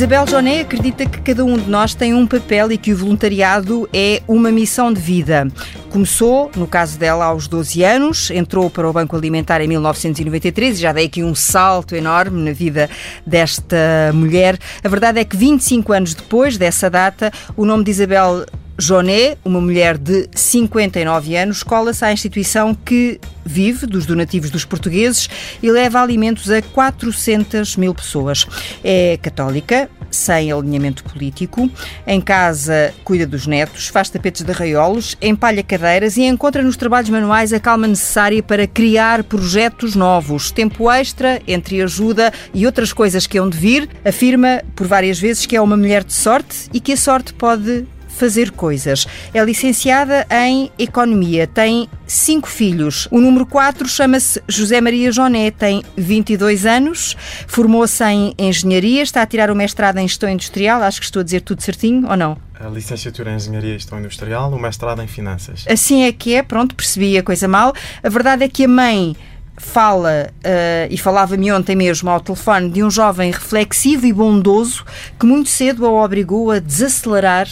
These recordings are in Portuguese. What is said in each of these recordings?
Isabel Joné acredita que cada um de nós tem um papel e que o voluntariado é uma missão de vida. Começou, no caso dela, aos 12 anos, entrou para o Banco Alimentar em 1993 e já dei aqui um salto enorme na vida desta mulher. A verdade é que 25 anos depois dessa data, o nome de Isabel Joné, uma mulher de 59 anos, cola-se à instituição que vive dos donativos dos portugueses e leva alimentos a 400 mil pessoas. É católica, sem alinhamento político, em casa cuida dos netos, faz tapetes de arraiolos, empalha cadeiras e encontra nos trabalhos manuais a calma necessária para criar projetos novos. Tempo extra, entre ajuda e outras coisas que hão de vir, afirma por várias vezes que é uma mulher de sorte e que a sorte pode fazer coisas. É licenciada em Economia, tem cinco filhos. O número 4 chama-se José Maria Joné, tem 22 anos, formou-se em Engenharia, está a tirar o mestrado em Gestão Industrial, acho que estou a dizer tudo certinho, ou não? A licenciatura em Engenharia e Gestão Industrial, o mestrado em Finanças. Assim é que é, pronto, percebi a coisa mal. A verdade é que a mãe fala, uh, e falava-me ontem mesmo ao telefone, de um jovem reflexivo e bondoso que muito cedo a obrigou a desacelerar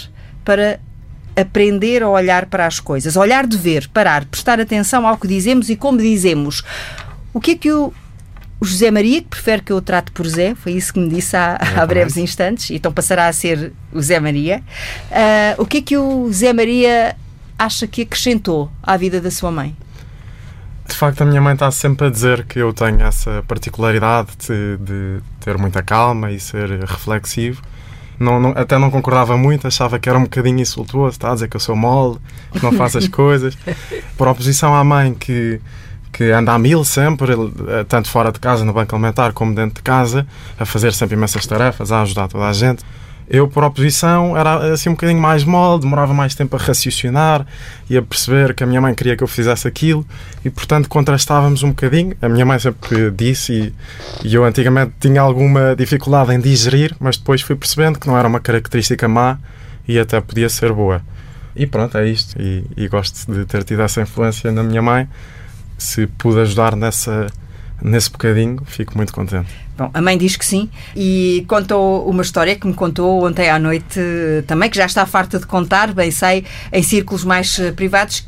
para aprender a olhar para as coisas, olhar de ver, parar, prestar atenção ao que dizemos e como dizemos. O que é que o José Maria, que prefere que eu o trate por Zé, foi isso que me disse há, há breves instantes, então passará a ser o Zé Maria. Uh, o que é que o Zé Maria acha que acrescentou à vida da sua mãe? De facto, a minha mãe está sempre a dizer que eu tenho essa particularidade de, de ter muita calma e ser reflexivo não, não, até não concordava muito, achava que era um bocadinho insultuoso, está a dizer que eu sou mole, que não faço as coisas. Por oposição à mãe que, que anda a mil sempre, eh, tanto fora de casa, no banco alimentar, como dentro de casa, a fazer sempre imensas tarefas, a ajudar toda a gente. Eu, por oposição, era assim um bocadinho mais mole, demorava mais tempo a raciocinar e a perceber que a minha mãe queria que eu fizesse aquilo e, portanto, contrastávamos um bocadinho. A minha mãe sempre disse e, e eu antigamente tinha alguma dificuldade em digerir, mas depois fui percebendo que não era uma característica má e até podia ser boa. E pronto, é isto. E, e gosto de ter tido essa influência na minha mãe. Se pude ajudar nessa, nesse bocadinho, fico muito contente. Bom, a mãe diz que sim e contou uma história que me contou ontem à noite também, que já está farta de contar, bem sei, em círculos mais eh, privados,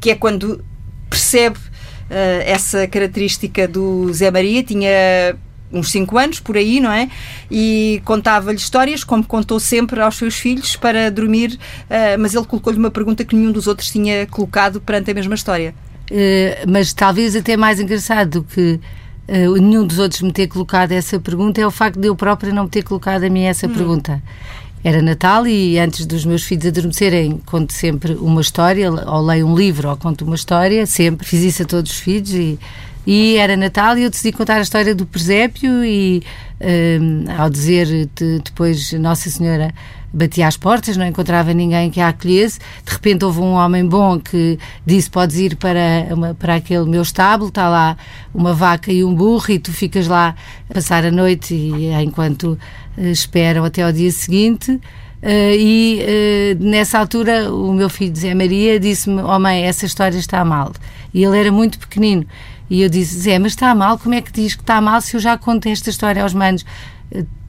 que é quando percebe uh, essa característica do Zé Maria, tinha uns 5 anos por aí, não é? E contava-lhe histórias, como contou sempre aos seus filhos, para dormir, uh, mas ele colocou-lhe uma pergunta que nenhum dos outros tinha colocado perante a mesma história. Uh, mas talvez até mais engraçado do que uh, nenhum dos outros me ter colocado essa pergunta é o facto de eu própria não me ter colocado a mim essa hum. pergunta. Era Natal e antes dos meus filhos adormecerem, conto sempre uma história, ou leio um livro ou conto uma história, sempre. Fiz isso a todos os filhos e, e era Natal e eu decidi contar a história do presépio e um, ao dizer de, depois Nossa Senhora batia às portas, não encontrava ninguém que a acolhesse. De repente houve um homem bom que disse: Podes ir para, uma, para aquele meu estábulo, está lá uma vaca e um burro, e tu ficas lá a passar a noite e, enquanto uh, esperam até ao dia seguinte. Uh, e uh, nessa altura o meu filho Zé Maria disse-me: Oh mãe, essa história está mal. E ele era muito pequenino. E eu disse: Zé, mas está mal? Como é que diz que está mal se eu já conto esta história aos manos?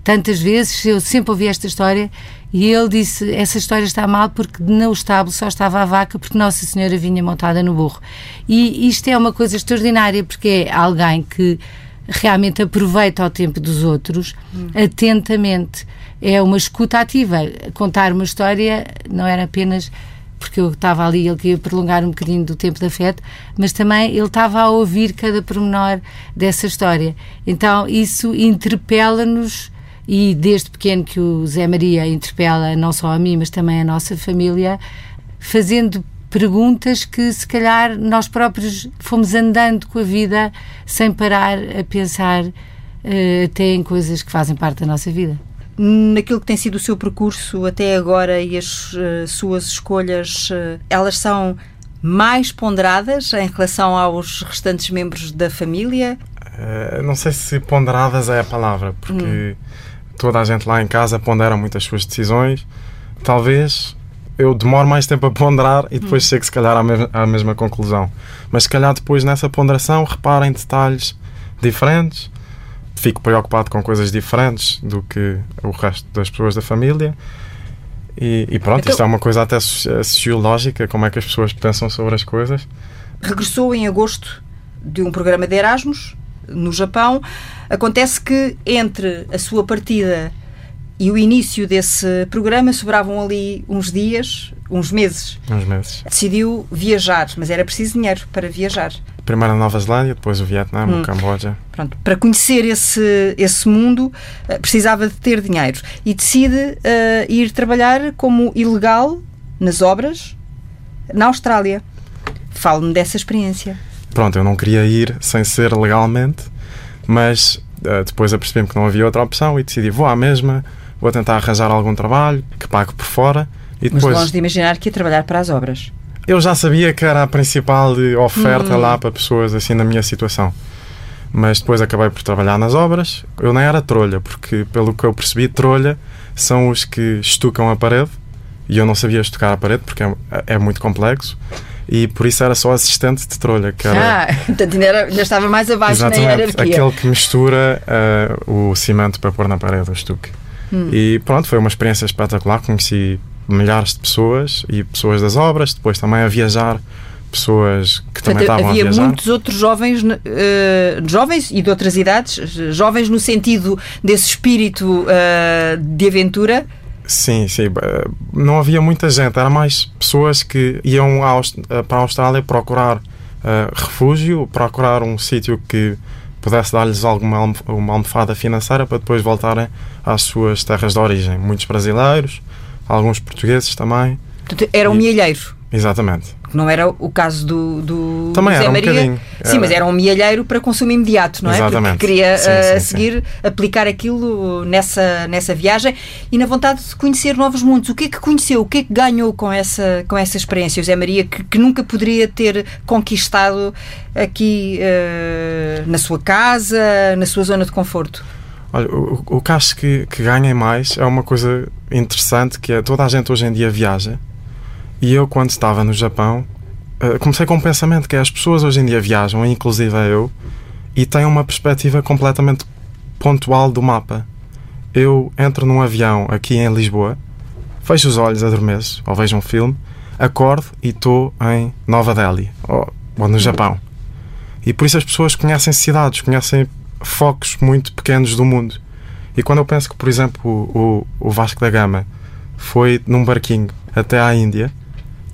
Tantas vezes, eu sempre ouvi esta história e ele disse: essa história está mal porque no estábulo só estava a vaca porque Nossa Senhora vinha montada no burro. E isto é uma coisa extraordinária porque é alguém que realmente aproveita o tempo dos outros hum. atentamente. É uma escuta ativa. Contar uma história não era apenas porque eu estava ali, ele queria prolongar um bocadinho do tempo da festa, mas também ele estava a ouvir cada pormenor dessa história. Então isso interpela-nos e desde pequeno que o Zé Maria interpela não só a mim, mas também a nossa família, fazendo perguntas que se calhar nós próprios fomos andando com a vida sem parar a pensar uh, até em coisas que fazem parte da nossa vida. Naquilo que tem sido o seu percurso até agora e as uh, suas escolhas, uh, elas são mais ponderadas em relação aos restantes membros da família? não sei se ponderadas é a palavra, porque. Toda a gente lá em casa pondera muito as suas decisões. Talvez eu demore mais tempo a ponderar e depois hum. chegue, se calhar, à, me à mesma conclusão. Mas, se calhar, depois nessa ponderação, reparem detalhes diferentes. fico preocupado com coisas diferentes do que o resto das pessoas da família. E, e pronto, Então- isto é uma coisa até soci- sociológica, como é que as pessoas pensam sobre as coisas. regressou em agosto de um programa de Erasmus no Japão. Acontece que entre a sua partida e o início desse programa sobravam ali uns dias, uns meses. Uns meses. Decidiu viajar, mas era preciso dinheiro para viajar. Primeiro a Nova Zelândia, depois o Vietnã, Hum. o Camboja. Pronto, para conhecer esse, esse mundo eh, precisava de ter dinheiro e decide eh, ir trabalhar como ilegal nas obras na Austrália. Fale-me dessa experiência. Pronto, eu não queria ir sem ser legalmente, mas eh, depois apercebi-me que não havia outra opção e decidi vou à mesma, vou tentar arranjar algum trabalho que pague por fora. E Mas depois longe de imaginar que ia trabalhar para as obras. eu já sabia que era a principal oferta Hum. lá para pessoas assim na minha situação. Mas depois acabei por trabalhar nas obras. Eu nem era trolha, porque pelo que eu percebi, trolha são os que estucam a parede e eu não sabia estucar a parede porque é, é muito complexo e por isso era só assistente de trolha, que era Ah, portanto ainda, era- ainda estava mais abaixo na Exatamente, hierarquia. aquele que mistura eh, o cimento para pôr na parede, o estuque. Hum. E pronto, foi uma experiência espetacular. Conheci milhares de pessoas e pessoas das obras, depois também a viajar, pessoas que também Portanto, estavam a havia viajar. muitos outros jovens, eh, jovens e de outras idades, jovens no sentido desse espírito eh, de aventura. Sim, sim. eh, Não havia muita gente, era mais pessoas que iam eh, para a Austrália procurar eh, refúgio, procurar um sítio que pudesse dar-lhes alguma uma almofada financeira para depois voltarem às suas terras de origem. Muitos brasileiros, alguns portugueses também. Portanto, era um mielheiro. Exatamente. que Não era o caso do, do Também do Zé era um Maria. bocadinho. Sim, Era. mas era um mielheiro para consumo imediato, não é? Exatamente. Porque queria Sim, eh, sim, a sim. seguir aplicar aquilo nessa, nessa viagem e na vontade de conhecer novos mundos. O que é que conheceu? O que é que ganhou com essa, com essa experiência, o Zé Maria, que, que nunca poderia ter conquistado aqui eh, na sua casa, na sua zona de conforto? Olha, o, o que acho que, que mais é uma coisa interessante que é toda a gente hoje em dia viaja e eu quando estava no Japão eh, comecei com um pensamento que é as pessoas hoje em dia viajam, inclusive eu, e têm uma perspectiva completamente pontual do mapa. Eu entro num avião aqui em Lisboa, fecho os olhos, adormeço, ou vejo um filme, acordo e estou em Nova Delhi, ou, ou no Japão. E por isso as pessoas conhecem cidades, conhecem focos muito pequenos do mundo. E quando eu penso que, por exemplo, o, o Vasco da Gama foi num barquinho até à Índia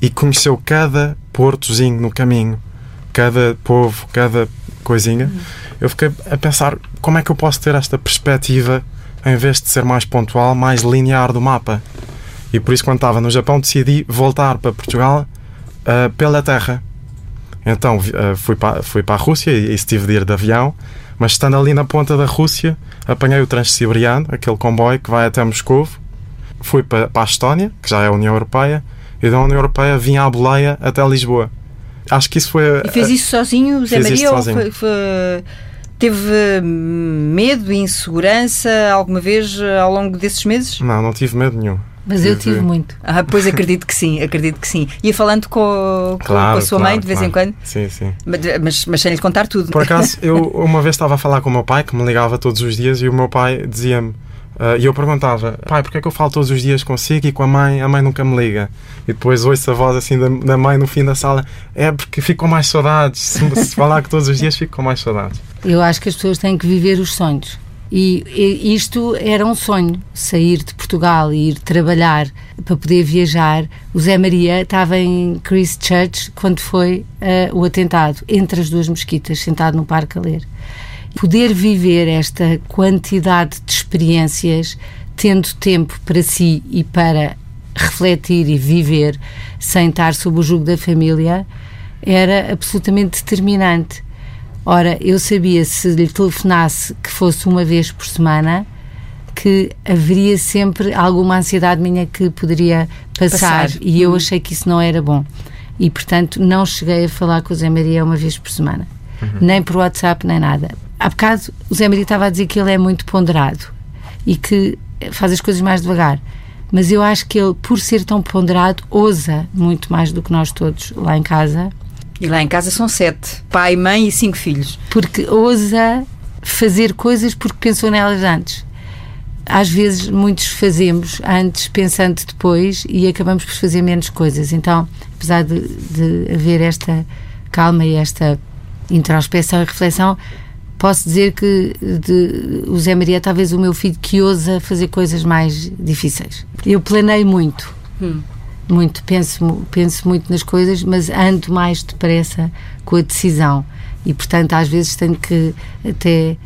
e conheceu cada portozinho no caminho, cada povo, cada coisinha, eu fiquei a pensar como é que eu posso ter esta perspectiva em vez de ser mais pontual, mais linear do mapa. E por isso, quando estava no Japão, decidi voltar para Portugal ah, pela terra. Então ah, fui, para, fui para a Rússia e, e estive de ir de avião, mas estando ali na ponta da Rússia, apanhei o Transsiberiano, aquele comboio que vai até Moscou, fui para, para a Estónia, que já é a União Europeia, e da União Europeia vim à boleia até Lisboa. Acho que isso foi. E fez isso sozinho, Zé Maria? Ou foi- foi- teve hum, medo, insegurança alguma vez eh, ao longo desses meses? Não, não tive medo nenhum. Mas eu tive muito. Ah, pois acredito que sim, acredito que sim. Ia falando com, com- Claro, com a sua claro, mãe de vez em claro. quando, Sim, sim. mas, mas, sem lhe contar tudo. Por acaso, eu uma vez estava a falar com o meu pai, que me ligava todos os dias, e o meu pai dizia-me, e eu perguntava, pai, porquê é que eu falo todos os dias consigo e com a mãe, a mãe nunca me liga? E depois ouço a voz assim da, da mãe no fim da sala, é porque fico com mais saudades, se, se falar que todos os dias fico com mais saudades. Eu acho que as pessoas têm que viver os sonhos. E, e isto era um sonho, sair de Portugal e ir trabalhar para poder viajar. O Zé Maria estava em Christchurch quando foi eh, o atentado, entre as duas mesquitas, sentado no parque a ler. Poder viver esta quantidade de experiências, tendo tempo para si e para refletir e viver sem estar sob o jugo da família, era absolutamente determinante. Ora, eu sabia se lhe telefonasse que fosse uma vez por semana que haveria sempre alguma ansiedade minha que poderia passar, Passar. e eu achei que isso não era bom. E, portanto, não cheguei a falar com o Zé Maria uma vez por semana. Nem por WhatsApp, nem nada. Há bocado o Zé Maria estava a dizer que ele é muito ponderado e que faz as coisas mais devagar. Mas eu acho que ele, por ser tão ponderado, ousa muito mais do que nós todos lá em casa E lá em casa são sete: pai, mãe e cinco filhos. porque ousa fazer coisas porque pensou nelas antes. Às vezes, muitos fazemos antes, pensando depois, e acabamos por fazer menos coisas. Então, apesar de, de haver esta calma e esta introspeção e reflexão, posso dizer que de, o Zé Maria é talvez o meu filho que ousa fazer coisas mais difíceis. Eu planei muito. Hum. Muito, penso, penso muito nas coisas, mas ando mais depressa com a decisão. E, portanto, às vezes tenho que até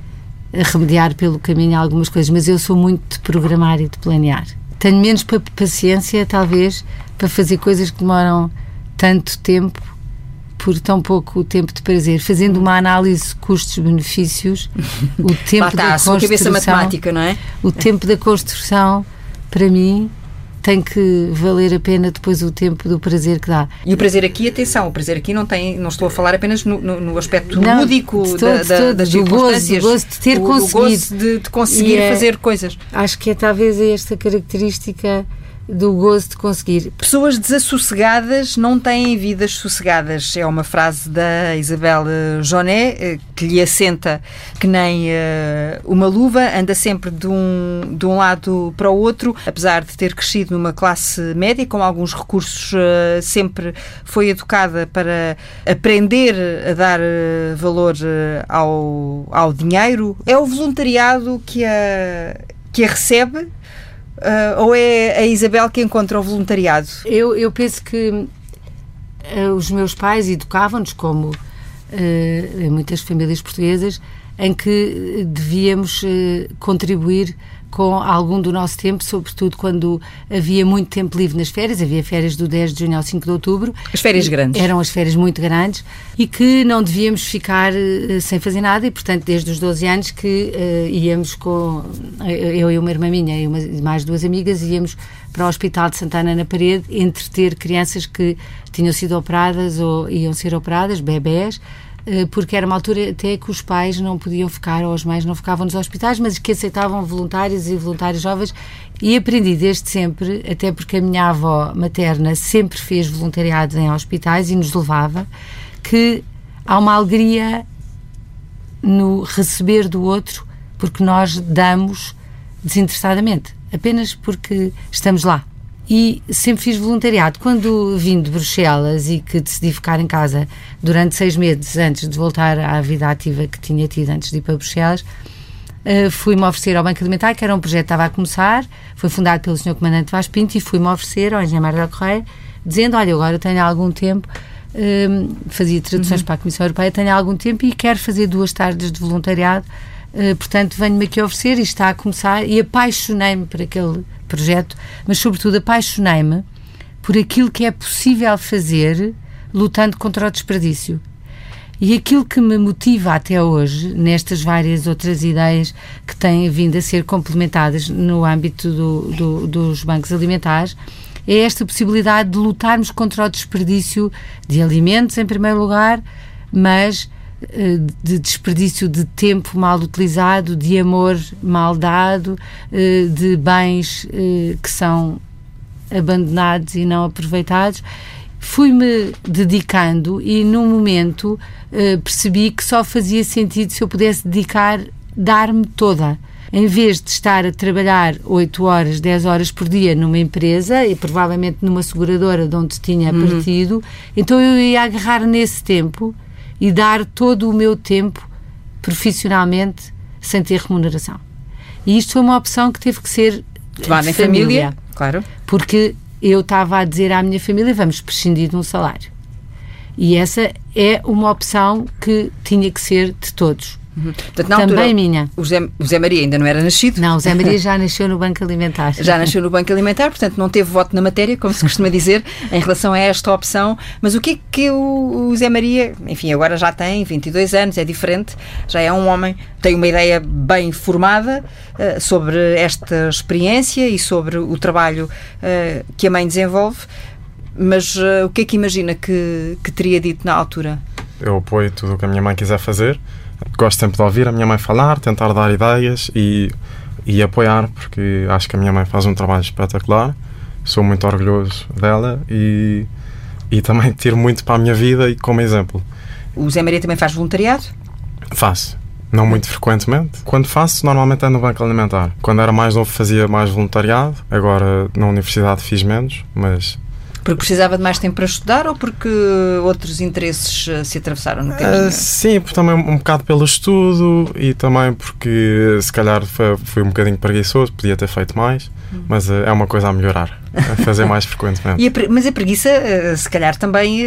remediar pelo caminho algumas coisas, mas eu sou muito de programar e de planear. Tenho menos paciência, talvez, para fazer coisas que demoram tanto tempo por tão pouco tempo de prazer, fazendo uma análise custos-benefícios, o tempo está, da construção, cabeça matemática, não é? O tempo da construção, para mim, tem que valer a pena depois o tempo do prazer que dá. E o prazer aqui, atenção, o prazer aqui não tem, não estou a falar apenas no, no, no aspecto não, lúdico todo, da, todo, das do. Gozo, do gozo de ter o, conseguido. gozo de, de conseguir é, fazer coisas. Acho que é talvez esta característica do gozo de conseguir. Pessoas desassossegadas não têm vidas sossegadas. É uma frase da Isabel Joné, eh, que lhe assenta que nem uh, uma luva, anda sempre de um, de um lado para o outro. Apesar de ter crescido numa classe média, com alguns recursos, uh, sempre foi educada para aprender a dar valor ao, ao dinheiro. É o voluntariado que a, que a recebe Uh, ou é a Isabel que encontra o voluntariado? Eu, eu penso que uh, os meus pais educavam-nos, como uh, muitas famílias portuguesas, em que devíamos contribuir com algum do nosso tempo, sobretudo quando havia muito tempo livre nas férias, havia férias do 10 de junho ao 5 de outubro. As férias grandes. Eram as férias muito grandes e que não devíamos ficar uh, sem fazer nada e, portanto, desde os 12 anos que uh, íamos com, eu e uma irmã minha e uma, mais duas amigas, íamos para o Hospital de Santana na Parede entreter crianças que tinham sido operadas ou iam ser operadas, bebés, eh, porque era uma altura até que os pais não podiam ficar, ou as mães não ficavam nos hospitais, mas que aceitavam voluntários e voluntários jovens. E aprendi desde sempre, até porque a minha avó materna sempre fez voluntariado em hospitais e nos levava, que há uma alegria no receber do outro, porque nós damos desinteressadamente, apenas porque estamos lá e sempre fiz voluntariado. Quando vim de Bruxelas e que decidi ficar em casa durante seis meses antes de voltar à vida ativa que tinha tido antes de ir para Bruxelas, uh, fui-me oferecer ao Banco Alimentar, que era um projeto que estava a começar, foi fundado pelo Sr. Comandante Vaz Pinto, e fui-me oferecer ao Engenheiro Mário Correia, dizendo, olha, agora tenho algum tempo, uh, fazia traduções uhum. para a Comissão Europeia, tenho algum tempo e quero fazer duas tardes de voluntariado, uh, portanto venho-me aqui oferecer e está a começar, e apaixonei-me por aquele projeto, mas sobretudo apaixonei-me por aquilo que é possível fazer lutando contra o desperdício. E aquilo que me motiva até hoje, nestas várias outras ideias que têm vindo a ser complementadas no âmbito do, do, dos bancos alimentares, é esta possibilidade de lutarmos contra o desperdício de alimentos, em primeiro lugar, mas de desperdício de tempo mal utilizado, de amor mal dado, eh, de bens eh, que são abandonados e não aproveitados. Fui-me dedicando e, num momento, percebi que só fazia sentido se eu pudesse dedicar, dar-me toda em vez de estar a trabalhar 8 horas, 10 horas por dia numa empresa e provavelmente numa seguradora de onde tinha uhum. partido, então eu ia agarrar nesse tempo e dar todo o meu tempo profissionalmente sem ter remuneração. E isto foi uma opção que teve que ser tomada em família, claro. Porque eu estava a dizer à minha família: vamos prescindir de um salário. E essa é uma opção que tinha que ser de todos. Uhum. Portanto, Também altura, minha. O Zé, o Zé, Maria ainda não era nascido? Não, o Zé Maria já nasceu no Banco Alimentar. já nasceu no Banco Alimentar, portanto não teve voto na matéria, como se costuma dizer, em relação a esta opção. Mas o que é que o, o Zé Maria, enfim, agora já tem 22 anos, é diferente, já é um homem, tem uma ideia bem formada uh, sobre esta experiência e sobre o trabalho uh, que a mãe desenvolve. Mas uh, o que é que imagina que, que teria dito na altura? Eu apoio tudo o que a minha mãe quiser fazer gosto sempre de ouvir a minha mãe falar, tentar dar ideias e, e apoiar, porque acho que a minha mãe faz um trabalho espetacular. Sou muito orgulhoso dela e, e também tiro muito para a minha vida e como exemplo. O Zé Maria também faz voluntariado? Faço. Não muito frequentemente. Quando faço, normalmente é no banco alimentar. Quando era mais novo, fazia mais voluntariado. Agora, na universidade, fiz menos, mas porque precisava de mais tempo para estudar ou porque outros interesses eh, se atravessaram no caminho? Uh, sim, também um bocado pelo estudo e também porque se calhar foi, foi um bocadinho preguiçoso, podia ter feito mais. Mas uh, é uma coisa a melhorar, a fazer mais frequentemente. A, mas a preguiça, uh, se calhar, também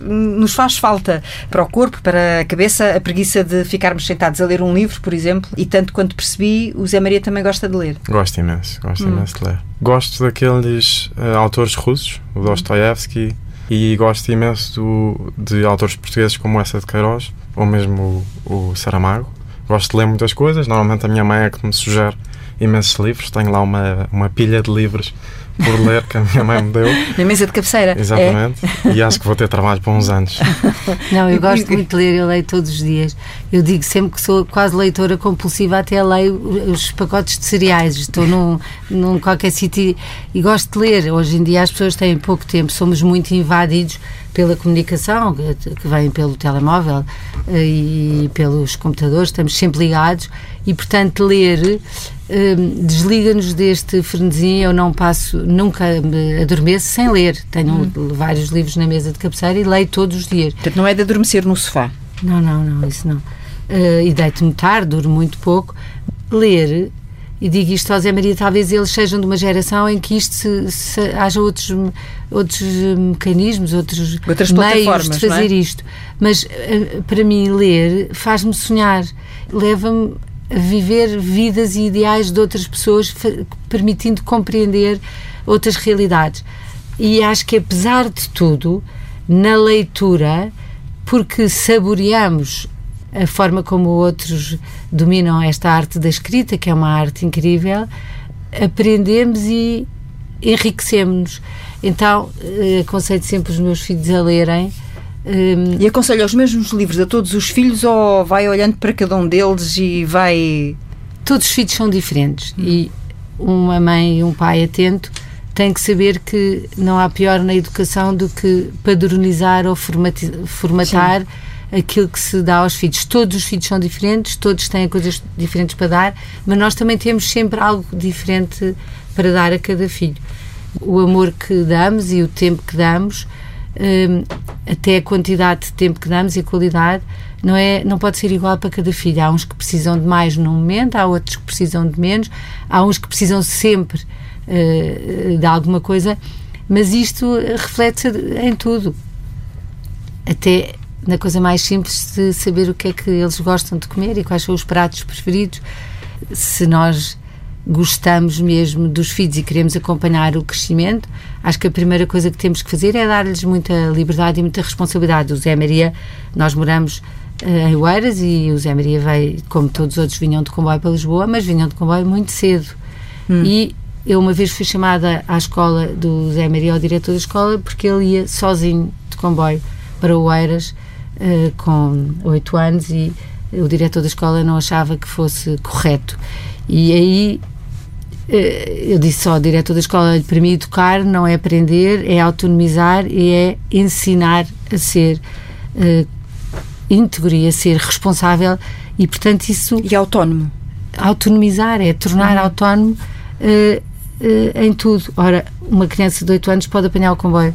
nos faz falta para o corpo, para a cabeça, a preguiça de ficarmos sentados a ler um livro, por exemplo, e tanto quanto percebi, o Zé Maria também gosta de ler. Gosto imenso, gosto hum. imenso de ler. Gosto daqueles uh, autores russos, o Dostoevsky, e gosto imenso do, de autores portugueses como essa de Queiroz, ou mesmo o, o Saramago. Gosto de ler muitas coisas, normalmente a minha mãe é que me sugere imensos livros, tenho lá uma, uma pilha de livros por ler que a minha mãe me deu. Na mesa de cabeceira. Exatamente. É? E acho que vou ter trabalho por uns anos. Não, eu gosto muito de ler, eu leio todos os dias. Eu digo sempre que sou quase leitora compulsiva, até leio os pacotes de cereais. Estou num, num qualquer sítio e gosto de ler. Hoje em dia as pessoas têm pouco tempo, somos muito invadidos pela comunicação que vem pelo telemóvel eh, e pelos computadores, estamos sempre ligados e, portanto, ler Hum, desliga-nos deste frenesim. Eu não passo, nunca me adormeço sem ler. Tenho hum. vários livros na mesa de cabeceira e leio todos os dias. Portanto, não é de adormecer no sofá? Não, não, não, isso não. Uh, e deito-me tarde, durmo muito pouco. Ler, e digo isto ao Zé Maria, talvez eles sejam de uma geração em que isto se, se, haja outros, outros mecanismos, outros Outras meios de é? fazer é? isto. Mas uh, para mim, ler faz-me sonhar, leva-me viver vidas e ideais de outras pessoas, permitindo compreender outras realidades. E acho que, apesar de tudo, na leitura, porque saboreamos a forma como outros dominam esta arte da escrita, que é uma arte incrível, aprendemos e enriquecemos-nos. Então, eh, aconselho sempre os meus filhos a lerem um, e aconselha os mesmos livros a todos os filhos ou vai olhando para cada um deles e vai. Todos os filhos são diferentes e uma mãe e um pai atento têm que saber que não há pior na educação do que padronizar ou formatar Sim. Aquilo que se dá aos filhos. Todos os filhos são diferentes, todos têm coisas diferentes para dar, mas nós também temos sempre algo diferente para dar a cada filho. O amor que damos e o tempo que damos um, até a quantidade de tempo que damos e a qualidade não é não pode ser igual para cada filho há uns que precisam de mais num momento há outros que precisam de menos há uns que precisam sempre uh, de alguma coisa mas isto reflete-se em tudo até na coisa mais simples de saber o que é que eles gostam de comer e quais são os pratos preferidos se nós gostamos mesmo dos filhos e queremos acompanhar o crescimento, acho que a primeira coisa que temos que fazer é dar-lhes muita liberdade e muita responsabilidade. O Zé Maria, nós moramos uh, em Oeiras e o Zé Maria veio, como todos os outros, vinham de comboio para Lisboa, mas vinham de comboio muito cedo. Hum. E eu uma vez fui chamada à escola do Zé Maria, ao diretor da escola, porque ele ia sozinho de comboio para Oeiras uh, com oito anos e o diretor da escola não achava que fosse correto. E aí eh, eu disse só ao diretor da escola, para mim educar não é aprender, é autonomizar e é ensinar a ser uh, íntegro e a ser responsável e portanto isso... E autónomo. Autonomizar, é tornar uhum. autónomo uh, uh, em tudo. Ora, uma criança de 8 anos pode apanhar o comboio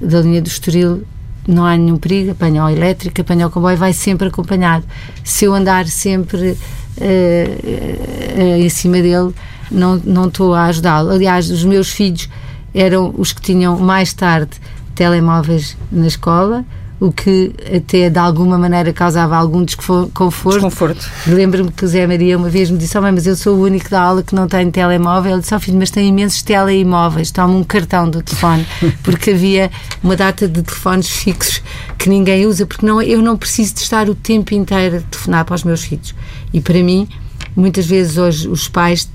da linha do Estoril não há nenhum perigo, apanha o elétrico, apanha o comboio, vai sempre acompanhado. Se eu andar sempre uh, em cima dele, não, não estou a ajudá-lo. Aliás, os meus filhos eram os que tinham mais tarde telemóveis na escola, o que até de alguma maneira causava algum desconforto. Desconforto. Lembro-me que o Zé Maria uma vez me disse: oh, mãe, mas eu sou o único da aula que não tem telemóvel. Eu disse: oh, filho, mas tem imensos teleimóveis, toma um cartão do telefone, porque havia uma data de telefones fixos que ninguém usa, porque não, eu não preciso de estar o tempo inteiro a telefonar para os meus filhos. E para mim, muitas vezes hoje os pais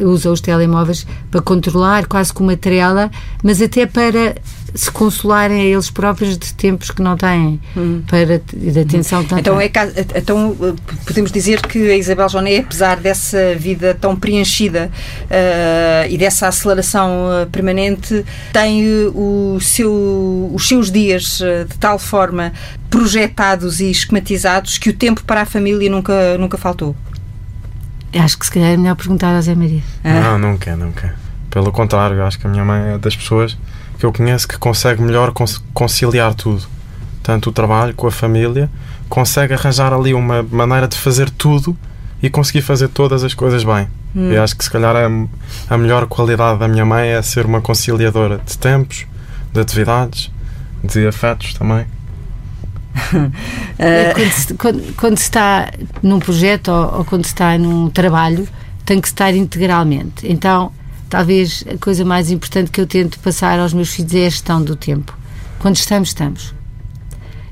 usam os telemóveis para controlar, quase como uma trela, mas até para se consolarem a eles próprios de tempos que não têm hum. para, de atenção que não então. É, então eh, podemos dizer que a Isabel Joné, apesar dessa vida tão preenchida uh, e dessa aceleração uh, permanente, tem o seu, os seus dias uh, de tal forma projetados e esquematizados que o tempo para a família nunca, nunca faltou. Acho que se calhar é melhor perguntar a Zé Maria. Ah. Não, nunca, nunca. Pelo contrário, acho que a minha mãe é das pessoas que eu conheço que consegue melhor conciliar tudo. Tanto o trabalho com a família, consegue arranjar ali uma maneira de fazer tudo e conseguir fazer todas as coisas bem. Hum. E acho que se calhar a, a melhor qualidade da minha mãe é ser uma conciliadora de tempos, de atividades, de afetos também. É, quando, se, quando, quando, se está num projeto ou, ou, quando se está num trabalho, tem que estar integralmente. Então, talvez a coisa mais importante que eu tento passar aos meus filhos é a gestão do tempo. Quando estamos, estamos.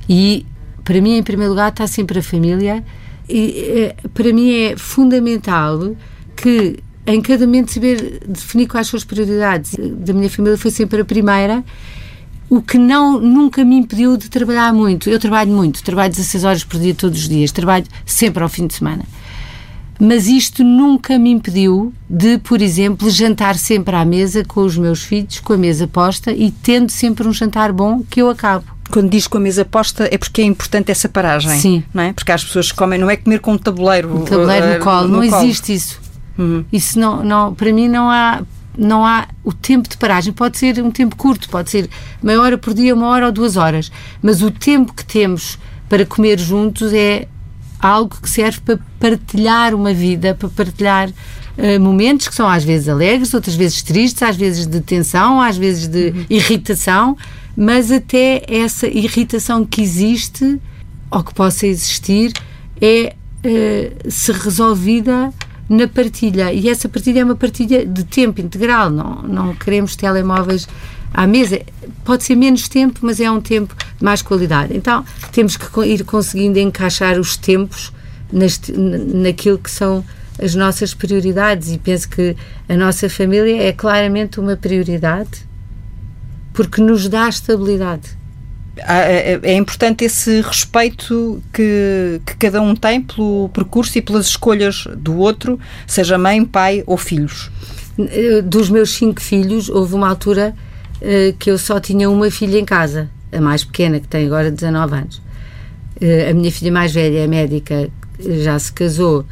E, para mim, em primeiro lugar, está sempre a família. E, é, para mim, é fundamental que em cada momento saber definir quais são as prioridades. Da minha família foi sempre a primeira o que não nunca me impediu de trabalhar muito. Eu trabalho muito, trabalho 16 horas por dia todos os dias, trabalho sempre ao fim de semana. Mas isto nunca me impediu de, por exemplo, jantar sempre à mesa com os meus filhos, com a mesa posta e tendo sempre um jantar bom que eu acabo. Quando diz com a mesa posta é porque é importante essa paragem. Sim. Não é? Porque as pessoas comem, não é comer com um tabuleiro. Um tabuleiro no eh, colo. No não colo. existe isso. Uhum. Isso não, não, para mim não há não há o tempo de paragem. Pode ser um tempo curto, pode ser meia hora por dia, uma hora ou duas horas. Mas o tempo que temos para comer juntos é algo que serve para partilhar uma vida, para partilhar uh, momentos que são às vezes alegres, outras vezes tristes, às vezes de tensão, às vezes de uhum. irritação, mas até essa irritação que existe ou que possa existir é uh, se resolvida na partilha. E essa partilha é uma partilha de tempo integral, não, não queremos telemóveis à mesa. Pode ser menos tempo, mas é um tempo de mais qualidade. Então, temos que ir conseguindo encaixar os tempos naquilo que são as nossas prioridades e penso que a nossa família é claramente uma prioridade porque nos dá estabilidade. É, é importante esse respeito que, que cada um tem pelo percurso e pelas escolhas do outro, seja mãe, pai ou filhos. Dos meus cinco filhos, houve uma altura uh, que eu só tinha uma filha em casa, a mais pequena, que tem agora 19 anos. Uh, a minha filha mais velha é médica, já se casou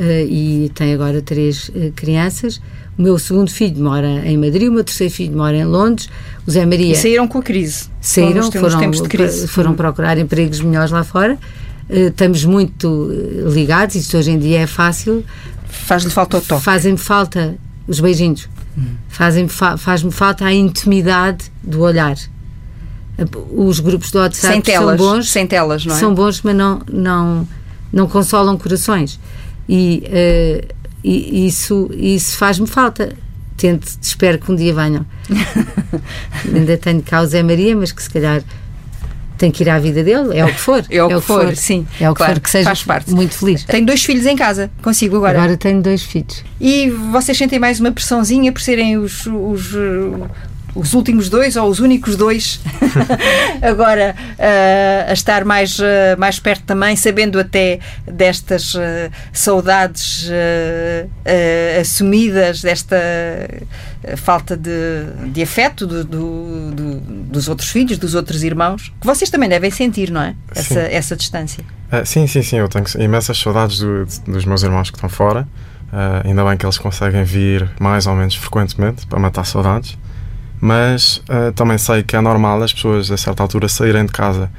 e tem agora três crianças. O meu segundo filho mora em Madrid, o meu terceiro filho mora em Londres. O Zé Maria. E saíram com a crise. Saíram, foram, tempos de crise. foram procurar empregos melhores lá fora. Uh, estamos muito eh, ligados, isso hoje em dia é fácil. Faz-lhe falta o toque. Fazem-me falta os beijinhos. Hum. Fazem fa faz-me falta a intimidade do olhar. Os grupos do WhatsApp sem telas, são bons. Sem telas, não é? São bons, mas não, não, não consolam corações. E uh, e isso, isso faz-me falta. Tento, espero que um dia venham. Ainda tenho cá o Zé Maria, mas que se calhar tem que ir à vida dele, é o que for. É o, é que, for, for, sim. É o que claro, for, que seja faz parte. muito feliz. Tenho dois filhos em casa, consigo agora. Agora tenho dois filhos. E vocês sentem mais uma pressãozinha por serem os, os, os últimos dois ou os únicos dois agora uh, a estar mais, uh, mais perto também, sabendo até destas uh, saudades assumidas, desta falta de, de afeto do, do, do, dos outros filhos, dos outros irmãos, que vocês também devem sentir, não é? Essa, essa distância. sim, sim, sim. Eu tenho imensas saudades do, dos meus irmãos que estão fora. ainda bem que eles conseguem vir mais ou menos frequentemente para matar saudades mas uh, também sei que é normal as pessoas a certa altura saírem de casa.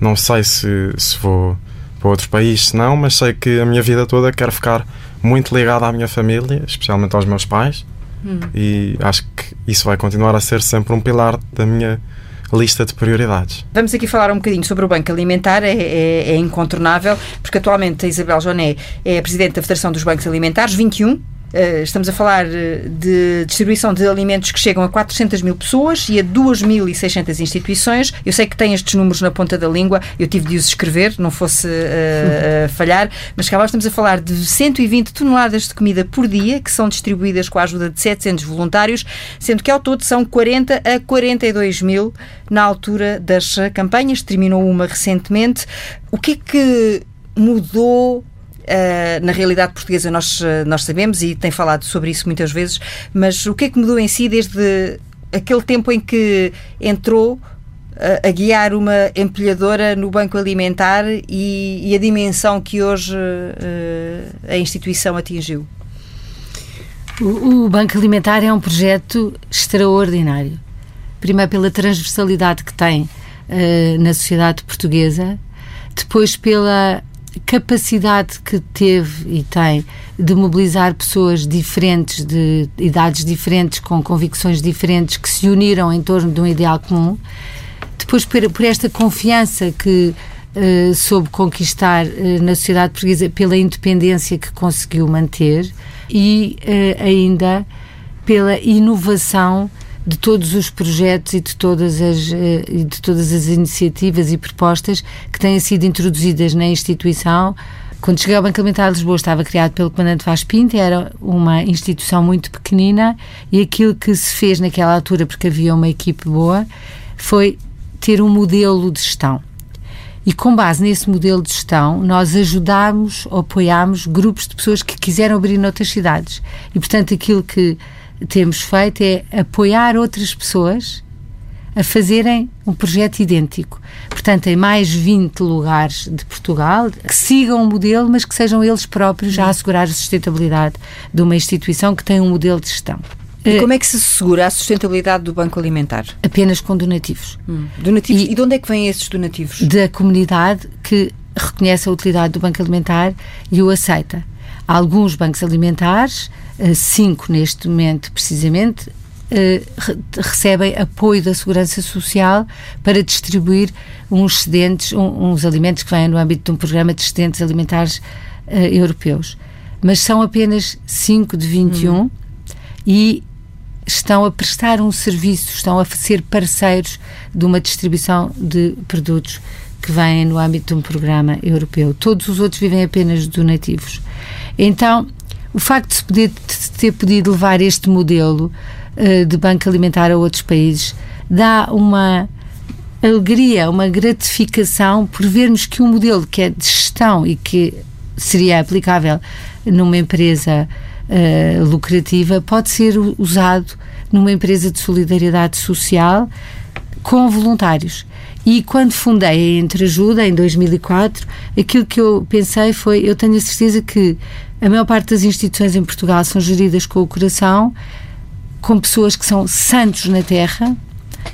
Não sei se, se vou para outro país, se não, mas sei que a minha vida toda quero ficar muito ligado à minha família, especialmente aos meus pais, hum. e acho que isso vai continuar a ser sempre um pilar da minha lista de prioridades. Vamos aqui falar um bocadinho sobre o Banco Alimentar, é, é, é incontornável, porque atualmente a Isabel Joné é a Presidente da Federação dos Bancos Alimentares, 21, Uh, estamos a falar de distribuição de alimentos que chegam a 400 mil pessoas e a 2.600 instituições. Eu sei que tem estes números na ponta da língua, eu tive de os escrever, não fosse uh, uh, falhar, mas cá estamos a falar de 120 toneladas de comida por dia que são distribuídas com a ajuda de 700 voluntários, sendo que ao todo são 40 a 42 mil na altura das campanhas. Terminou uma recentemente. O que é que mudou Uh, na realidade portuguesa nós, nós sabemos e tem falado sobre isso muitas vezes, mas o que é que mudou em si desde aquele tempo em que entrou uh, a guiar uma empilhadora no Banco Alimentar e, e a dimensão que hoje uh, a instituição atingiu? O, o Banco Alimentar é um projeto extraordinário. Primeiro pela transversalidade que tem na sociedade portuguesa, depois pela capacidade que teve e tem de mobilizar pessoas diferentes, de idades diferentes, com convicções diferentes, que se uniram em torno de um ideal comum. Depois, por, por esta confiança que uh, soube conquistar uh, na sociedade portuguesa, pela independência que conseguiu manter e uh, ainda pela inovação de todos os projetos e de todas as, eh, de todas as iniciativas e propostas que têm sido introduzidas na instituição. Quando cheguei ao Banco Alimentar de Lisboa, estava criado pelo Comandante Vaz Pinto, era uma instituição muito pequenina e aquilo que se fez naquela altura, porque havia uma equipe boa, foi ter um modelo de gestão. E com base nesse modelo de gestão, nós ajudámos, apoiámos grupos de pessoas que quiseram abrir noutras cidades. E, portanto, aquilo que temos feito é apoiar outras pessoas a fazerem um projeto idêntico. Portanto, em mais 20 lugares de Portugal, que sigam o um modelo, mas que sejam eles próprios a assegurar a sustentabilidade de uma instituição que tem um modelo de gestão. E como é que se segura a sustentabilidade do Banco Alimentar? Apenas com donativos. Hum. Donativos. E, e de onde é que vêm esses donativos? Da comunidade que reconhece a utilidade do Banco Alimentar e o aceita. Alguns bancos alimentares eh, cinco neste momento precisamente, Uh, recebem apoio da Segurança Social para distribuir uns excedentes, uns alimentos que vêm no âmbito de um programa de excedentes alimentares uh, europeus. Mas são apenas 5 de 21 uhum. e estão a prestar um serviço, estão a ser parceiros de uma distribuição de produtos que vêm no âmbito de um programa europeu. Todos os outros vivem apenas donativos. Então, o facto de se poder, de ter podido levar este modelo uh, de banco alimentar a outros países dá uma alegria, uma gratificação por vermos que um modelo que é de gestão e que seria aplicável numa empresa uh, lucrativa pode ser usado numa empresa de solidariedade social com voluntários. E quando fundei a Entreajuda, em 2004, aquilo que eu pensei foi: eu tenho a certeza que a maior parte das instituições em Portugal são geridas com o coração, com pessoas que são santos na terra,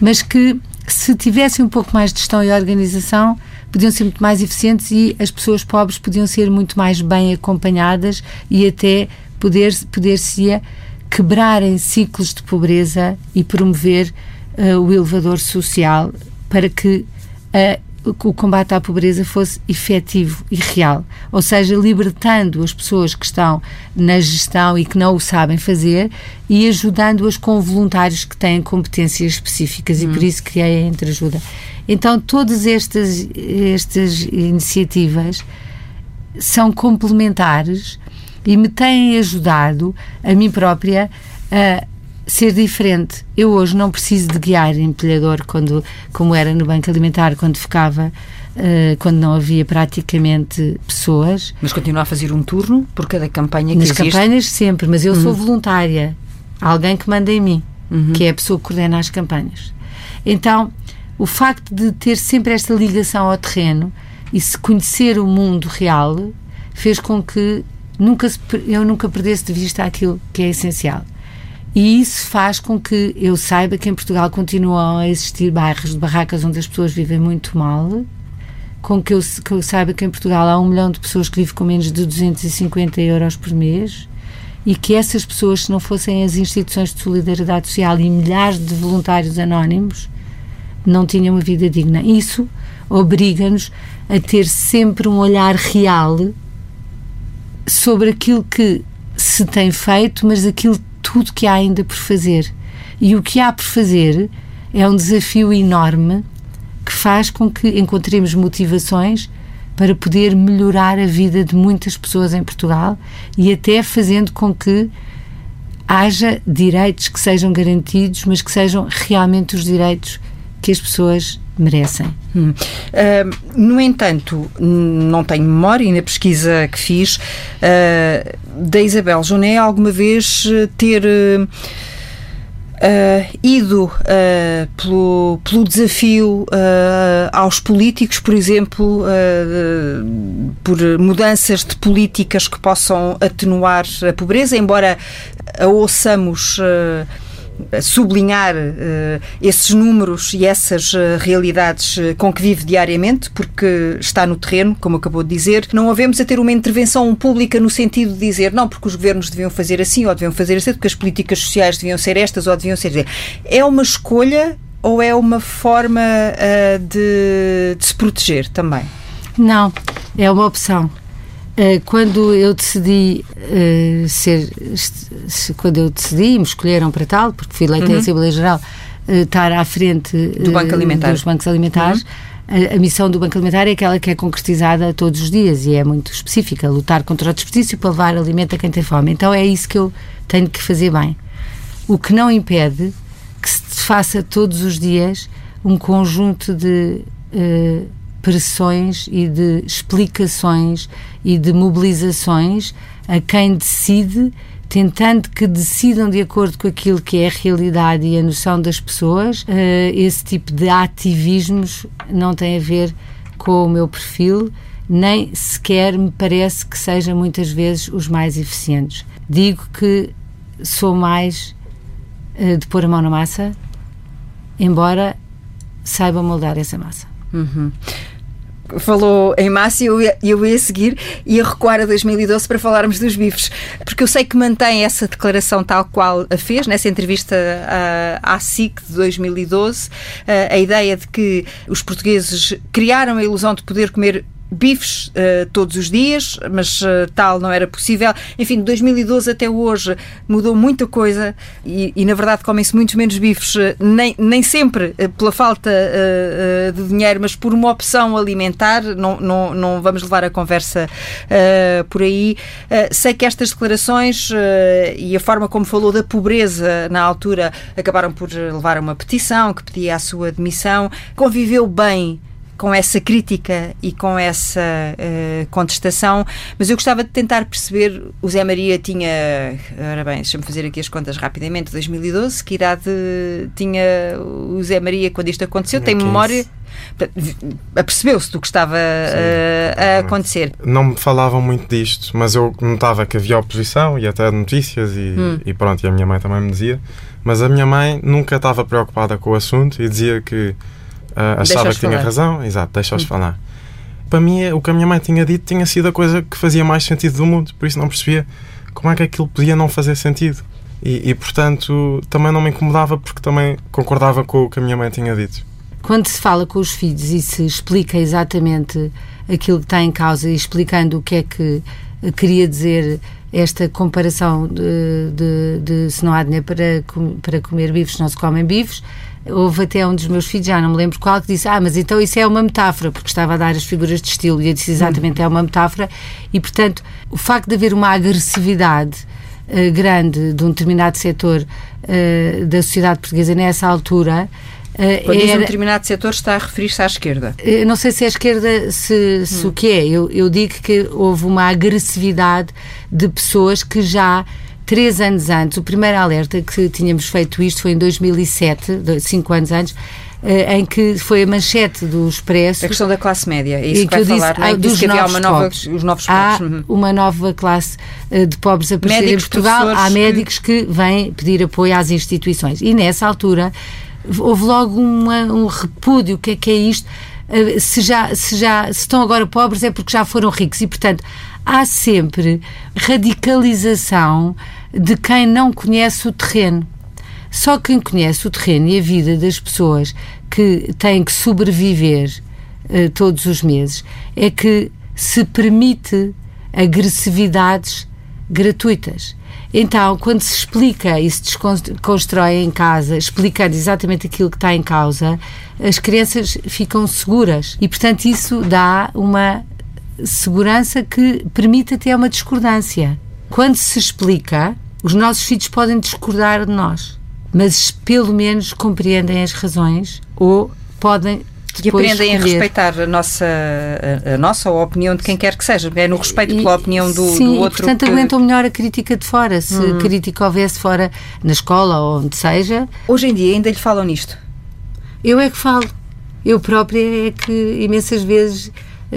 mas que, se tivessem um pouco mais de gestão e organização, podiam ser muito mais eficientes e as pessoas pobres podiam ser muito mais bem acompanhadas e até poder-se poder quebrarem ciclos de pobreza e promover uh, o elevador social para que a o combate à pobreza fosse efetivo e real, ou seja, libertando as pessoas que estão na gestão e que não o sabem fazer e ajudando-as com voluntários que têm competências específicas e por hum. isso criei a Entreajuda. Então, todas estas, estas iniciativas são complementares e me têm ajudado a mim própria a ser diferente. Eu hoje não preciso de guiar empilhador quando, como era no Banco Alimentar, quando ficava, uh, quando não havia praticamente pessoas. Mas continua a fazer um turno por cada campanha que Nas existe? campanhas sempre, mas eu uhum. sou voluntária. Há alguém que manda em mim, uhum. que é a pessoa que coordena as campanhas. Então, o facto de ter sempre esta ligação ao terreno e se conhecer o mundo real fez com que nunca eu nunca perdesse de vista aquilo que é essencial e isso faz com que eu saiba que em Portugal continuam a existir bairros de barracas onde as pessoas vivem muito mal, com que eu, que eu saiba que em Portugal há um milhão de pessoas que vivem com menos de 250 euros por mês e que essas pessoas, se não fossem as instituições de solidariedade social e milhares de voluntários anónimos, não tinham uma vida digna. Isso obriga-nos a ter sempre um olhar real sobre aquilo que se tem feito, mas aquilo tudo que há ainda por fazer. E o que há por fazer é um desafio enorme que faz com que encontremos motivações para poder melhorar a vida de muitas pessoas em Portugal e até fazendo com que haja direitos que sejam garantidos, mas que sejam realmente os direitos que as pessoas merecem. Hum. Uh, no entanto, não tenho memória e na pesquisa que fiz uh, da Isabel Joné alguma vez ter uh, ido pelo, pelo desafio aos políticos, por exemplo, por mudanças de políticas que possam atenuar a pobreza, embora a ouçamos sublinhar uh, esses números e essas uh, realidades uh, com que vive diariamente, porque está no terreno, como acabou de dizer. Não havemos a ter uma intervenção pública no sentido de dizer não, porque os governos deviam fazer assim ou deviam fazer assim, porque as políticas sociais deviam ser estas ou deviam ser. É uma escolha ou é uma forma de, de se proteger também? Não, é uma opção. Eh, quando eu decidi uh, ser, quando eu decidi, me escolheram para tal, porque fui eleita uhum. em Assembleia Geral, uh, estar à frente Do banco dos bancos alimentares, uhum. a, a, missão do Banco Alimentar é aquela que é concretizada todos os dias e é muito específica, lutar contra o desperdício para levar alimento a quem tem fome. Então é isso que eu tenho que fazer bem. O que não impede que se faça todos os dias um conjunto de pressões e de explicações e de mobilizações a quem decide, tentando que decidam de acordo com aquilo que é a realidade e a noção das pessoas. Uh, esse tipo de ativismos não tem a ver com o meu perfil, nem sequer me parece que sejam muitas vezes os mais eficientes. Digo que sou mais uh, de pôr a mão na massa, embora saiba moldar essa massa. Uhum falou em massa e eu, eu ia seguir e ia recuar a 2012 para falarmos dos bifes, porque eu sei que mantém essa declaração tal qual a fez nessa entrevista à, à SIC de 2012, a ideia de que os portugueses criaram a ilusão de poder comer bifes uh, todos os dias, mas uh, tal não era possível. Enfim, de 2012 até hoje mudou muita coisa e, e na verdade comem-se muitos menos bifes, uh, nem, nem sempre pela falta de dinheiro, mas por uma opção alimentar. Não, não, não vamos levar a conversa por aí. sei que estas declarações e a forma como falou da pobreza na altura acabaram por levar a uma petição que pedia a sua demissão. Conviveu bem com essa crítica e com essa uh, contestação, mas eu gostava de tentar perceber. O Zé Maria tinha, ora bem, deixa-me fazer aqui as contas rapidamente, 2012, que idade tinha o Zé Maria quando isto aconteceu? Tem memória? Apercebeu-se do que estava uh, a acontecer? Não me falavam muito disto, mas eu notava que havia oposição e até notícias, e, hum. e pronto, e a minha mãe também me dizia. Mas a minha mãe nunca estava preocupada com o assunto e dizia que Uh, achava que tinha falar. razão, exato, deixa-os hum. falar. Para mim, o que a minha mãe tinha dito tinha sido a coisa que fazia mais sentido do mundo, por isso não percebia como é que aquilo podia não fazer sentido. E, e, portanto, também não me incomodava porque também concordava com o que a minha mãe tinha dito. Quando se fala com os filhos e se explica exatamente aquilo que está em causa e explicando o que é que queria dizer esta comparação de, de, de se não há dinheiro para, para comer bifes, não se comem bifes, houve até um dos meus filhos, já não me lembro qual, que disse: Ah, mas então isso é uma metáfora, porque estava a dar as figuras de estilo e eu disse exatamente é uma metáfora. E portanto, o facto de haver uma agressividade uh, grande de um determinado setor uh, da sociedade portuguesa nessa altura. Uh, Quando era, diz um determinado setor, está a referir-se à esquerda? Uh, não sei se é a esquerda, se, se hum. o que é. Eu, eu digo que houve uma agressividade de pessoas que já três anos antes, o primeiro alerta que tínhamos feito isto foi em 2007, cinco anos antes, eh, em que foi a manchete do Expresso. A questão da classe média, é isso que, que vai falar, disse, é? dos que novos nova, os novos Há uhum. uma nova classe eh, de pobres a aparecer médicos, em Portugal. Há médicos que vêm pedir apoio às instituições. E nessa altura houve logo uma, um repúdio, o que é que é isto? Eh, se já, se já se estão agora pobres é porque já foram ricos e, portanto, há sempre radicalização de quem não conhece o terreno. Só quem conhece o terreno e a vida das pessoas que têm que sobreviver uh, todos os meses é que se permite agressividades gratuitas. Então, quando se explica e se desconstrói em casa, explicando exatamente aquilo que está em causa, as crianças ficam seguras. E, portanto, isso dá uma segurança que permite até uma discordância. Quando se explica, os nossos filhos podem discordar de nós, mas pelo menos compreendem as razões ou podem e aprendem escolher. a respeitar a nossa, a, a, nossa opinião de quem quer que seja. É no respeito pela opinião do, sim, do outro. E, portanto, que... aguentam melhor a crítica de fora. Se hum. crítica houvesse fora na escola ou onde seja. Hoje em dia ainda lhe falam nisto? Eu é que falo. Eu própria é que imensas vezes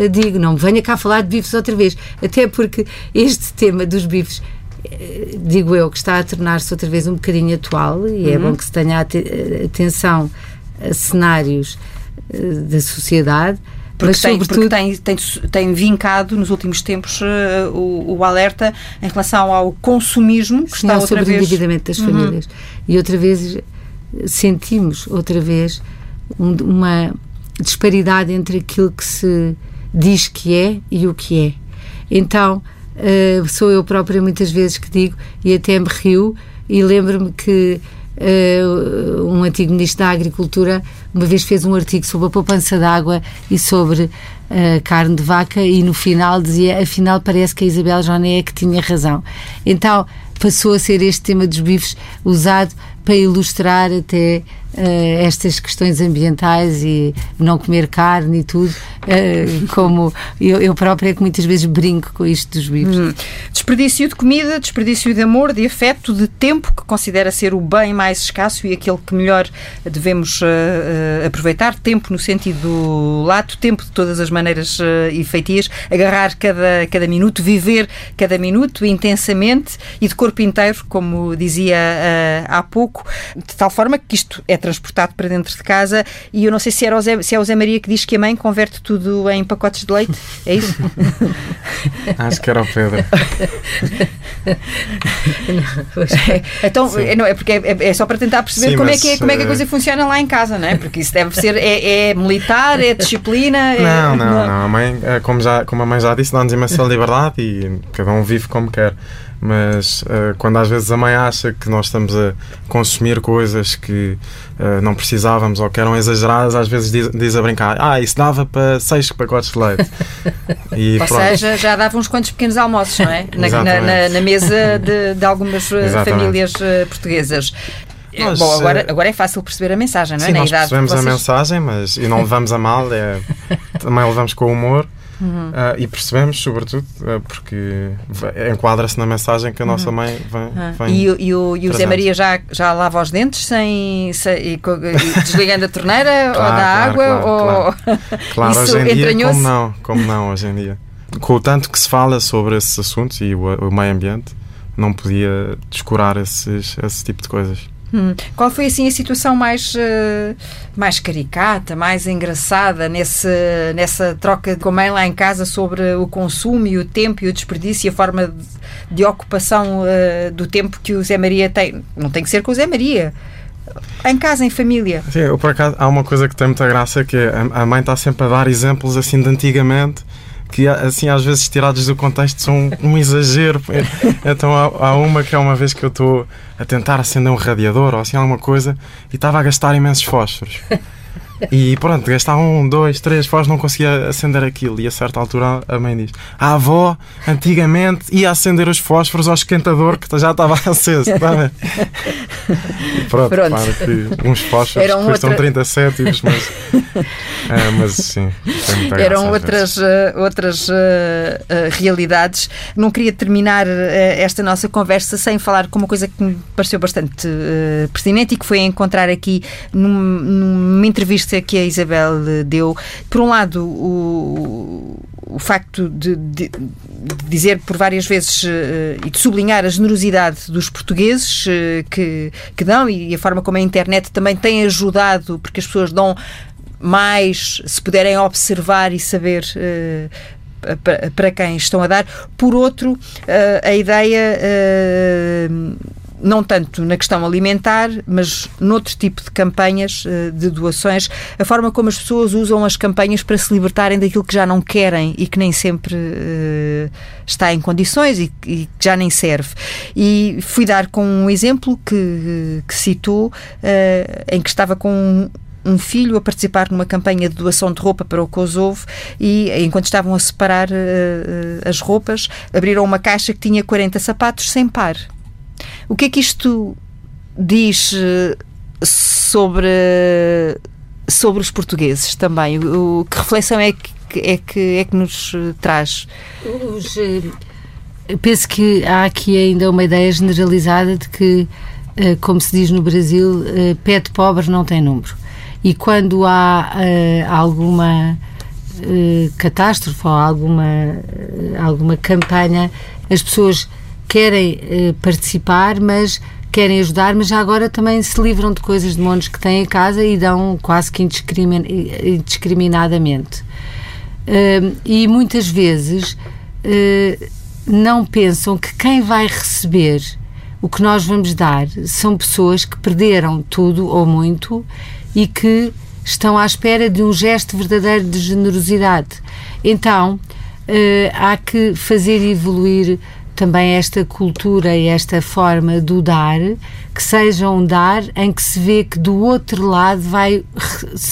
digo, não venha cá falar de bifes outra vez. Até porque este tema dos bifes eh, digo eu, que está a tornar-se outra vez um bocadinho atual e é uhum. é bom que se tenha atenção a cenários eh, da sociedade. Porque, mas, tem, sobretudo... porque tem, tem, tem, vincado nos últimos tempos uh, o, o, alerta em relação ao consumismo que está outra sobre vez... o endividamento das uhum. famílias. E outra vez sentimos, outra vez, um, uma disparidade entre aquilo que se diz que é e o que é. Então, uh, sou eu própria muitas vezes que digo, e até me rio, e lembro-me que uh, um antigo ministro da Agricultura uma vez fez um artigo sobre a poupança de água e sobre uh, carne de vaca e no final dizia, afinal parece que a Isabel Joné é que tinha razão. Então passou a ser este tema dos bifes usado para ilustrar até uh, estas questões ambientais e não comer carne e tudo, uh, como eu, eu própria é que muitas vezes brinco com isto dos bifes. Hum. Desperdício de comida, desperdício de amor, de afeto, de tempo, que considera ser o bem mais escasso e aquele que melhor devemos uh, aproveitar. Tempo no sentido lato, tempo de todas as maneiras e feitias, agarrar cada, cada minuto, viver cada minuto intensamente e de corpo inteiro, como dizia há pouco, de tal forma que isto é transportado para dentro de casa e eu não sei se, era o Zé, se é o Zé Maria que diz que a mãe converte tudo em pacotes de leite, é isso? Acho que era o Pedro. é, então, é, não, é porque é, é, só para tentar perceber Sim, como, mas, é que é, como é que a coisa funciona lá em casa, não é? Porque isso deve ser, é, é militar, é disciplina. Não, não, não, não. A mãe, como, já, como a mãe já disse, dá-nos imensa liberdade e cada um vive como quer mas uh, quando às vezes a mãe acha que nós estamos a consumir coisas que uh, não precisávamos ou que eram exageradas, às vezes diz, diz a brincar: Ah, isso dava para seis pacotes de leite. E, ou pronto. seja, já dava uns quantos pequenos almoços, não é? Na, na, na, na mesa de, de algumas eh, Exatamente. famílias portuguesas. Nós, Bom, agora, agora é fácil perceber a mensagem, não é? Sim, Na nós percebemos vocês... a mensagem, mas e não levamos a mal, é, também levamos com humor. Uhum. Uh, e percebemos, sobretudo, uh, porque enquadra-se na mensagem que a nossa uhum. mãe vem. Uhum. vem e, e, o, e o Zé Maria já, já lava os dentes sem, sem desligando a torneira claro, ou da claro, água? Claro, ou... claro. claro hoje em dia, como não, como não, hoje em dia. Com o tanto que se fala sobre esses assuntos e o, o meio ambiente, não podia descurar esses, esse tipo de coisas. Hum. Qual foi assim a situação mais, uh, mais caricata, mais engraçada nesse, nessa troca com a mãe lá em casa sobre o consumo e o tempo e o desperdício e a forma de, de ocupação uh, do tempo que o Zé Maria tem? Não tem que ser com o Zé Maria. Em casa, em família. Sim, eu, por acaso, há uma coisa que tem muita graça que é, a mãe está sempre a dar exemplos assim de antigamente que assim às vezes tirados do contexto são um exagero. Então há, há uma que é uma vez que eu estou a tentar acender um radiador ou assim alguma coisa e estava a gastar imensos fósforos. E pronto, gastava um, dois, três fósforos, não conseguia acender aquilo. E a certa altura a mãe diz: A avó, antigamente, ia acender os fósforos ao esquentador que já estava aceso. Tá pronto, pronto. Claro que uns fósforos Eram custam outra... 30 cêntimos, mas, é, mas sim. Eram outras, uh, outras uh, uh, realidades. Não queria terminar esta nossa conversa sem falar com uma coisa que me pareceu bastante pertinente e que foi encontrar aqui num, numa entrevista que a Isabel deu, por um lado, o, o facto de, de, dizer por várias vezes uh, e de sublinhar a generosidade dos portugueses uh, que, que dão e a forma como a internet também tem ajudado, porque as pessoas dão mais, se puderem observar e saber. Uh, para quem estão a dar. Por outro, a ideia não tanto na questão alimentar, mas noutro tipo de campanhas uh, de doações, a forma como as pessoas usam as campanhas para se libertarem daquilo que já não querem e que nem sempre uh, está em condições e, que já nem serve. E fui dar com um exemplo que, que citou, uh, em que estava com um filho a participar numa campanha de doação de roupa para o Kosovo e, enquanto estavam a separar uh, as roupas, abriram uma caixa que tinha 40 sapatos sem par. O que é que isto diz uh, sobre, sobre os portugueses também? O, que reflexão é que, é que, é que nos traz? Os, penso que há aqui ainda uma ideia generalizada de que, como se diz no Brasil, pé de pobre não tem número e quando há alguma catástrofe ou alguma, alguma campanha, as pessoas querem participar, mas querem ajudar, mas já agora também se livram de coisas de montes que têm em casa e dão quase que indiscrimin indiscriminadamente. e muitas vezes não pensam que quem vai receber o que nós vamos dar são pessoas que perderam tudo ou muito e que estão à espera de um gesto verdadeiro de generosidade. Então, eh, há que fazer evoluir também esta cultura e esta forma do dar, que seja um dar em que se vê que do outro lado vai,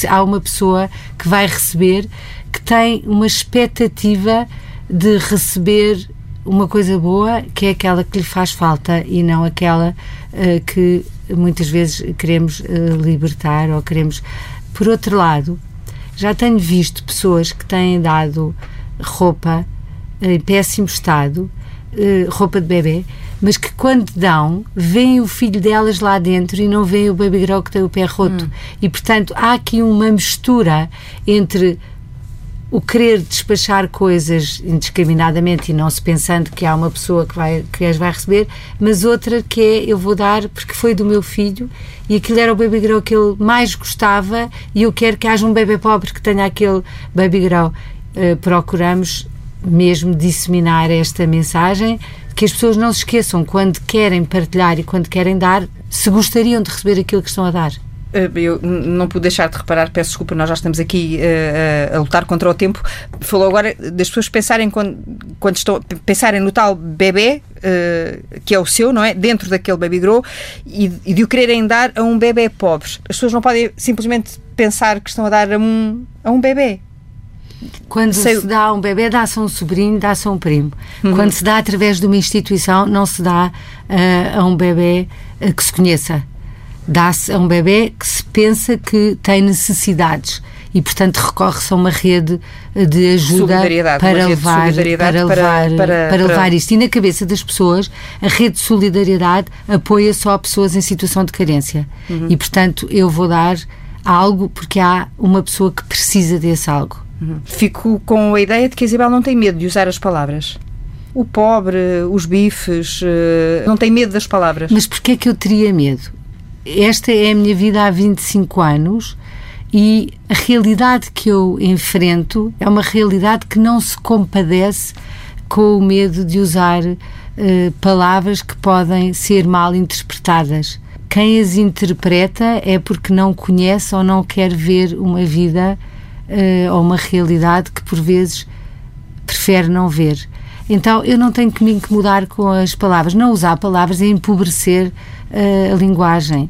há uma pessoa que vai receber, que tem uma expectativa de receber uma coisa boa, que é aquela que lhe faz falta e não aquela uh, que muitas vezes queremos uh, libertar ou queremos. Por outro lado, já tenho visto pessoas que têm dado roupa em péssimo estado, uh, roupa de bebê, mas que quando dão, veem o filho delas lá dentro e não veem o baby girl que tem o pé roto. Hum. E, portanto, há aqui uma mistura entre o querer despachar coisas indiscriminadamente e não se pensando que há uma pessoa que, vai, que as vai receber, mas outra que é eu vou dar porque foi do meu filho e aquilo era o baby girl que ele mais gostava e eu quero que haja um bebê pobre que tenha aquele baby girl. Uh, procuramos mesmo disseminar esta mensagem que as pessoas não se esqueçam quando querem partilhar e quando querem dar, se gostariam de receber aquilo que estão a dar. Eh, eu não pude deixar de reparar, peço desculpa, nós já estamos aqui uh, a lutar contra o tempo. Falou agora das pessoas pensarem quando, quando estão pensarem no tal bebê uh, que é o seu, não é? Dentro daquele baby grow e, e, de o quererem dar a um bebê pobre. As pessoas não podem simplesmente pensar que estão a dar a um, a um bebê. Quando Sei... se dá a um bebê, dá-se a um sobrinho, dá-se a um primo. Uhum. Quando se dá através de uma instituição, não se dá uh, a um bebê que se conheça dá-se a um bebê que se pensa que tem necessidades e, portanto, recorre-se a uma rede de ajuda para levar, para, levar, para, para, para levar isto. E na cabeça das pessoas, a rede de solidariedade apoia só pessoas em situação de carência. Uhum. E, portanto, eu vou dar algo porque há uma pessoa que precisa desse algo. Uhum. Fico com a ideia de que a Isabel não tem medo de usar as palavras o pobre, os bifes, eh, não tem medo das palavras. Mas porquê é que eu teria medo? esta é a minha vida há 25 anos e a realidade que eu enfrento é uma realidade que não se compadece com o medo de usar uh, palavras que podem ser mal interpretadas. Quem as interpreta é porque não conhece ou não quer ver uma vida uh, ou uma realidade que por vezes prefere não ver. Então eu não tenho que me incomodar com as palavras. Não usar palavras é empobrecer uh, a linguagem.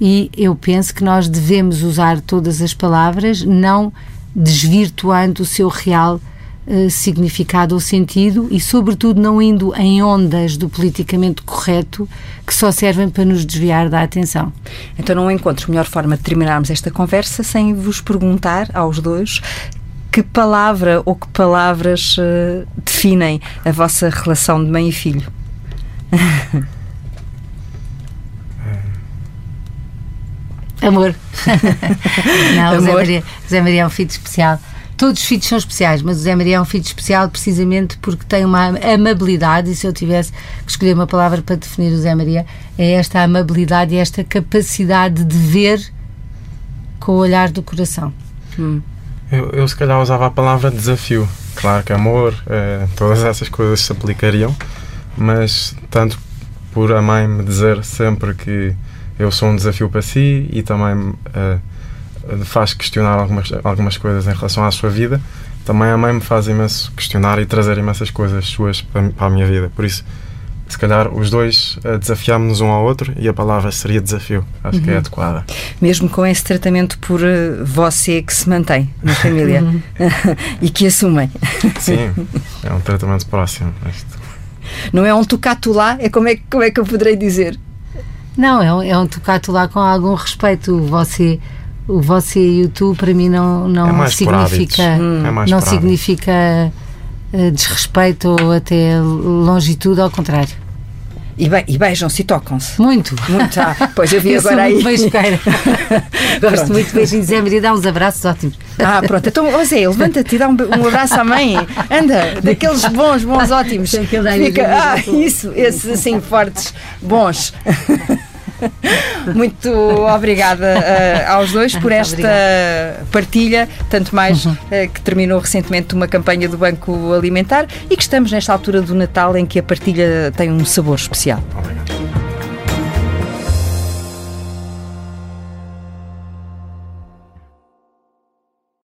E eu penso que nós devemos usar todas as palavras, não desvirtuando o seu real uh, significado ou sentido e, sobretudo, não indo em ondas do politicamente correto que só servem para nos desviar da atenção. Então, não encontro melhor forma de terminarmos esta conversa sem vos perguntar aos dois que palavra ou que palavras uh, definem a vossa relação de mãe e filho? Amor. não, Amor. Zé, Maria, Zé Maria é um filho especial. Todos os filhos são especiais, mas o Zé Maria é um filho especial precisamente porque tem uma amabilidade, e se eu tivesse que escolher uma palavra para definir o Zé Maria, é esta amabilidade e esta capacidade de ver com o olhar do coração. Hum. Eu, eu, se calhar usava a palavra desafio. Claro que amor, eh, todas essas coisas se aplicariam, mas tanto por a mãe me dizer sempre que eu sou um desafio para si e também uh, faz questionar algumas, algumas coisas em relação à sua vida. Também a mãe me faz imenso questionar e trazer imensas coisas suas para, para a minha vida. Por isso, se calhar os dois uh, desafiámos-nos um ao outro e a palavra seria desafio. Acho uhum. que é uhum. adequada. Mesmo com esse tratamento por uh, você que se mantém na família uhum. e que assumem. Sim, é um tratamento próximo. Não é um tocato lá? É como é, como é que eu poderei dizer? Não, é um, é um tocato lá com algum respeito. Você o você e o tu para mim não não é significa hum. é não significa uh, desrespeito ou até longitude ao contrário e, be e beijam-se e tocam-se. Muito. Muito. Ah, pois eu vi eu agora aí. Muito beijoqueira. Gosto muito de beijinhos. É, Maria, dá uns abraços ótimos. Ah, pronto. Então, José, levanta-te e dá um, um, abraço à mãe. Anda, daqueles bons, bons, ótimos. Fica, ah, isso, esses assim fortes, bons. Muito obrigada uh, aos dois por esta obrigada. partilha, tanto mais uhum. uh, que terminou recentemente uma campanha do Banco Alimentar e que estamos nesta altura do Natal em que a partilha tem um sabor especial. Obrigado.